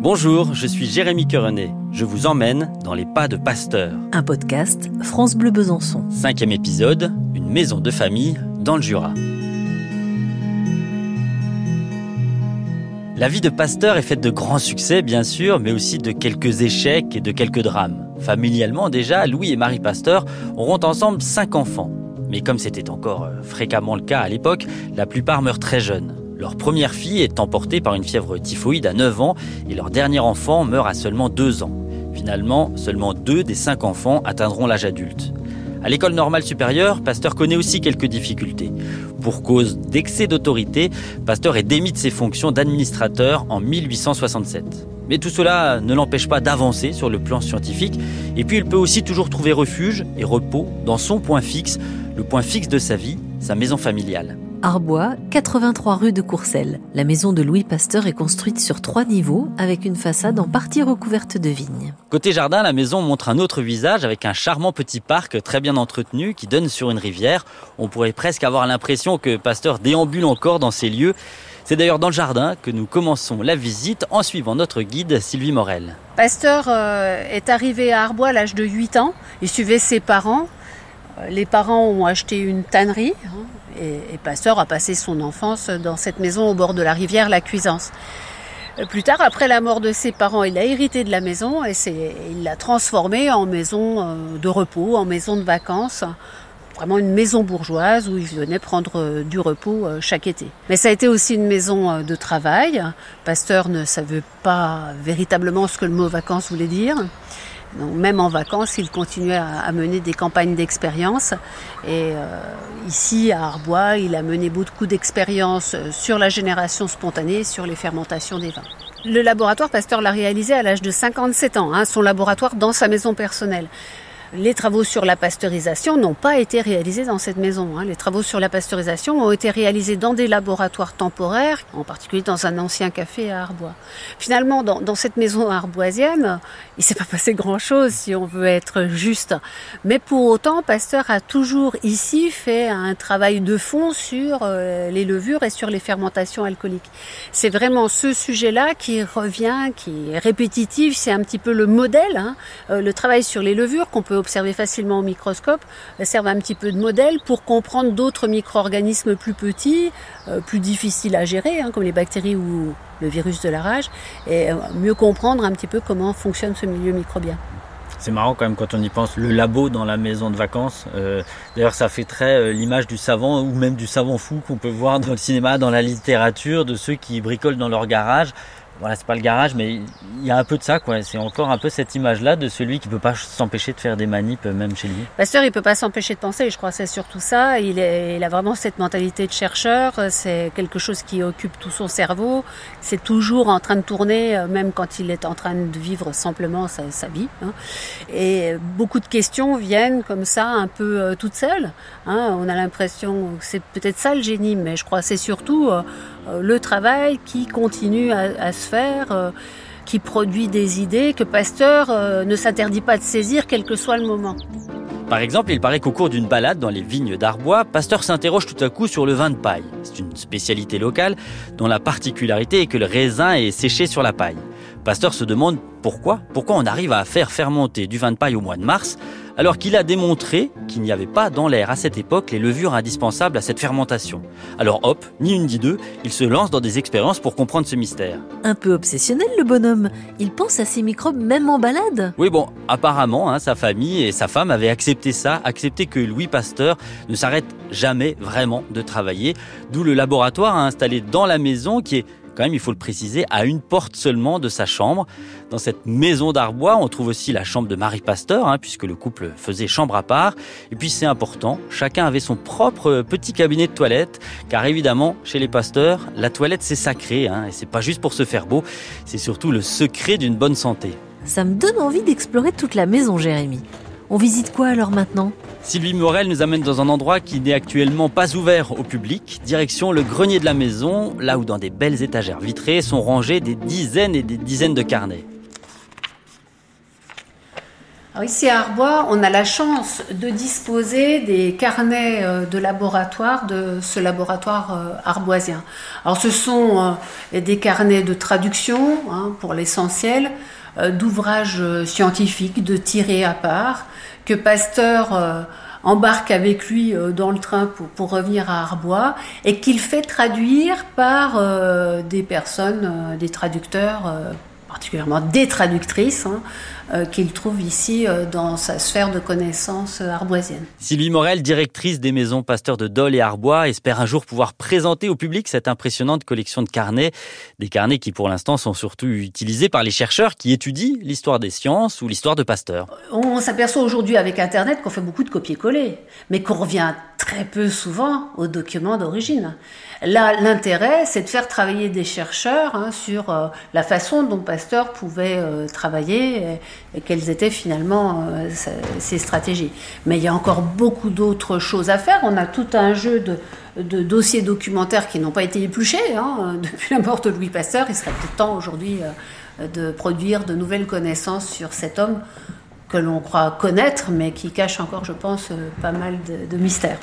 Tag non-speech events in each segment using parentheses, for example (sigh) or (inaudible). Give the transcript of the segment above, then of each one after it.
Bonjour, je suis Jérémy Querenet. Je vous emmène dans les pas de Pasteur. Un podcast France Bleu Besançon. Cinquième épisode, une maison de famille dans le Jura. La vie de Pasteur est faite de grands succès, bien sûr, mais aussi de quelques échecs et de quelques drames. Familialement déjà, Louis et Marie Pasteur auront ensemble cinq enfants. Mais comme c'était encore euh, fréquemment le cas à l'époque, la plupart meurent très jeunes. Leur première fille est emportée par une fièvre typhoïde à 9 ans et leur dernier enfant meurt à seulement 2 ans. Finalement, seulement deux des cinq enfants atteindront l'âge adulte. À l'école normale supérieure, Pasteur connaît aussi quelques difficultés. Pour cause d'excès d'autorité, Pasteur est démis de ses fonctions d'administrateur en 1867. Mais tout cela ne l'empêche pas d'avancer sur le plan scientifique, et puis il peut aussi toujours trouver refuge et repos dans son point fixe, le point fixe de sa vie, sa maison familiale. Arbois, 83 rue de Courcelles. La maison de Louis Pasteur est construite sur trois niveaux avec une façade en partie recouverte de vignes. Côté jardin, la maison montre un autre visage avec un charmant petit parc très bien entretenu qui donne sur une rivière. On pourrait presque avoir l'impression que Pasteur déambule encore dans ces lieux. C'est d'ailleurs dans le jardin que nous commençons la visite en suivant notre guide Sylvie Morel. Pasteur euh, est arrivé à Arbois à l'âge de 8 ans. Il suivait ses parents. Euh, les parents ont acheté une tannerie hein, et, Pasteur a passé son enfance dans cette maison au bord de la rivière, la Cuisance. Euh, plus tard, après la mort de ses parents, il a hérité de la maison et il l'a transformée en maison euh, de repos, en maison de vacances vraiment une maison bourgeoise où il venait prendre du repos chaque été. Mais ça a été aussi une maison de travail. Pasteur ne savait pas véritablement ce que le mot vacances voulait dire. Même en vacances, il continuait à, mener des campagnes d'expérience. Et euh, ici, à Arbois, il a mené beaucoup d'expériences sur la génération spontanée, sur les fermentations des vins. Le laboratoire Pasteur l'a réalisé à l'âge de 57 ans, hein, son laboratoire dans sa maison personnelle. Les travaux sur la pasteurisation n'ont pas été réalisés dans cette maison. Hein. Les travaux sur la pasteurisation ont été réalisés dans des laboratoires temporaires, en particulier dans un ancien café à Arbois. Finalement, dans, cette maison arboisienne, il s'est pas passé grand-chose, si on veut être juste. Mais pour autant, Pasteur a toujours ici fait un travail de fond sur euh, les levures et sur les fermentations alcooliques. C'est vraiment ce sujet-là qui revient, qui est répétitif. C'est un petit peu le modèle, hein. euh, le travail sur les levures qu'on peut observer facilement au microscope, servent un petit peu de modèle pour comprendre d'autres micro-organismes plus petits, euh, plus difficiles à gérer, hein, comme les bactéries ou le virus de la rage, et euh, mieux comprendre un petit peu comment fonctionne ce milieu microbien. C'est marrant quand même quand on y pense, le labo dans la maison de vacances. Euh, D'ailleurs, ça fait très l'image du savant ou même du savant fou qu'on peut voir dans le cinéma, dans la littérature, de ceux qui bricolent dans leur garage voilà, c'est pas le garage, mais il y a un peu de ça, quoi. C'est encore un peu cette image-là de celui qui peut pas s'empêcher de faire des manips, euh, même chez lui. Pasteur, il peut pas s'empêcher de penser. Je crois que c'est surtout ça. Il, est, il a vraiment cette mentalité de chercheur. C'est quelque chose qui occupe tout son cerveau. C'est toujours en train de tourner, euh, même quand il est en train de vivre simplement sa, vie. Hein. Et beaucoup de questions viennent comme ça, un peu euh, toutes seules. Hein. On a l'impression que c'est peut-être ça le génie, mais je crois que c'est surtout euh, le travail qui continue à, à se faire, euh, qui produit des idées que Pasteur euh, ne s'interdit pas de saisir, quel que soit le moment. Par exemple, il paraît qu'au cours d'une balade dans les vignes d'Arbois, Pasteur s'interroge tout à coup sur le vin de paille. C'est une spécialité locale dont la particularité est que le raisin est séché sur la paille. Pasteur se demande pourquoi, pourquoi on arrive à faire fermenter du vin de paille au mois de mars, alors qu'il a démontré qu'il n'y avait pas dans l'air à cette époque les levures indispensables à cette fermentation. Alors hop, ni une ni deux, il se lance dans des expériences pour comprendre ce mystère. Un peu obsessionnel le bonhomme. Il pense à ces microbes même en balade. Oui bon, apparemment, hein, sa famille et sa femme avaient accepté ça, accepté que Louis Pasteur ne s'arrête jamais vraiment de travailler, d'où le laboratoire installé dans la maison qui est quand même, il faut le préciser, à une porte seulement de sa chambre. Dans cette maison d'Arbois, on trouve aussi la chambre de Marie Pasteur, hein, puisque le couple faisait chambre à part. Et puis c'est important, chacun avait son propre petit cabinet de toilette, car évidemment, chez les pasteurs, la toilette c'est sacré, hein, et c'est pas juste pour se faire beau, c'est surtout le secret d'une bonne santé. Ça me donne envie d'explorer toute la maison, Jérémy. On visite quoi alors maintenant? Sylvie Morel nous amène dans un endroit qui n'est actuellement pas ouvert au public, direction le grenier de la maison, là où dans des belles étagères vitrées sont rangées des dizaines et des dizaines de carnets. ici à Arbois, on a la chance de disposer des carnets euh, de laboratoire de ce laboratoire euh, arboisien. Alors ce sont euh, des carnets de traduction hein, pour l'essentiel, d'ouvrages scientifiques, de tirés à part, que Pasteur embarque avec lui dans le train pour, revenir à Arbois et qu'il fait traduire par des personnes, des traducteurs particulièrement des traductrices, hein, euh, qu'il trouve ici euh, dans sa sphère de connaissances euh, arboisienne. Sylvie Morel, directrice des maisons Pasteur de Dole et Arbois, espère un jour pouvoir présenter au public cette impressionnante collection de carnets. Des carnets qui pour l'instant sont surtout utilisés par les chercheurs qui étudient l'histoire des sciences ou l'histoire de Pasteur. On s'aperçoit aujourd'hui avec Internet qu'on fait beaucoup de copier-coller, mais qu'on revient très peu souvent aux documents d'origine. Là, l'intérêt, c'est de faire travailler des chercheurs hein, sur euh, la façon dont Pasteur pouvait euh, travailler et, quelles étaient finalement euh, ses stratégies. Mais il y a encore beaucoup d'autres choses à faire. On a tout un jeu de, dossiers documentaires qui n'ont pas été épluchés hein, (laughs) depuis la mort de Louis Pasteur. Il serait peut-être temps aujourd'hui de produire de nouvelles connaissances sur cet homme que l'on croit connaître, mais qui cache encore, je pense, pas mal de mystères.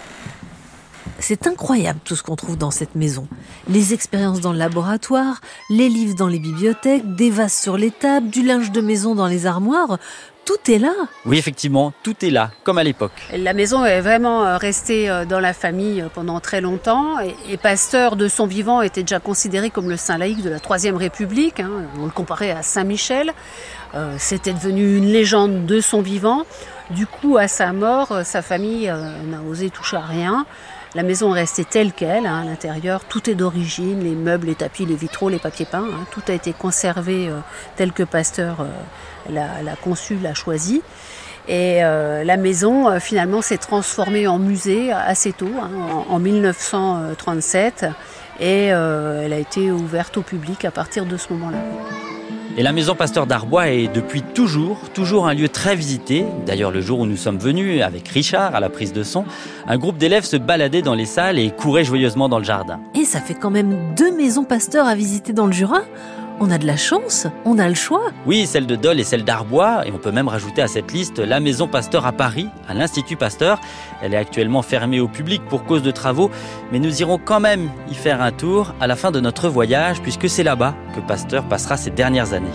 C'est incroyable tout ce qu'on trouve dans cette maison. Les expériences dans le laboratoire, les livres dans les bibliothèques, des vases sur les tables, du linge de maison dans les armoires. Tout est là. Oui, effectivement, tout est là, comme à l'époque. La maison est vraiment euh, restée euh, dans la famille euh, pendant très longtemps. Et Pasteur, de son vivant, était déjà considéré comme le saint laïque de la Troisième République. Hein. On le comparait à Saint-Michel. C'était devenu une légende de son vivant. Du coup, à sa mort, sa famille n'a osé toucher à rien. La maison est restée telle qu'elle, hein, à l'intérieur, tout est d'origine, les meubles, les tapis, les vitraux, les papiers peints, hein. tout a été conservé euh, tel que Pasteur euh, l'a conçu, l'a choisi. Et euh, la maison, finalement, s'est transformée en musée assez tôt, hein, en, 1937, et elle a été ouverte au public à partir de ce moment-là. Et la maison Pasteur d'Arbois est depuis toujours, toujours un lieu très visité. D'ailleurs, le jour où nous sommes venus, avec Richard à la prise de son, un groupe d'élèves se baladait dans les salles et courait joyeusement dans le jardin. Et ça fait quand même deux maisons Pasteur à visiter dans le Jura? On a de la chance, on a le choix. Oui, celle de Dole et celle d'Arbois, et on peut même rajouter à cette liste la Maison Pasteur à Paris, à l'Institut Pasteur. Elle est actuellement fermée au public pour cause de travaux, mais nous irons quand même y faire un tour à la fin de notre voyage, puisque c'est là-bas que Pasteur passera ses dernières années.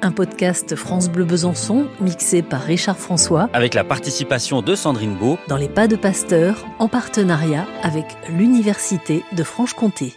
Un podcast France Bleu Besançon, mixé par Richard François. Avec la participation de Sandrine Beau. Dans les pas de Pasteur, en partenariat avec l'Université de Franche-Comté.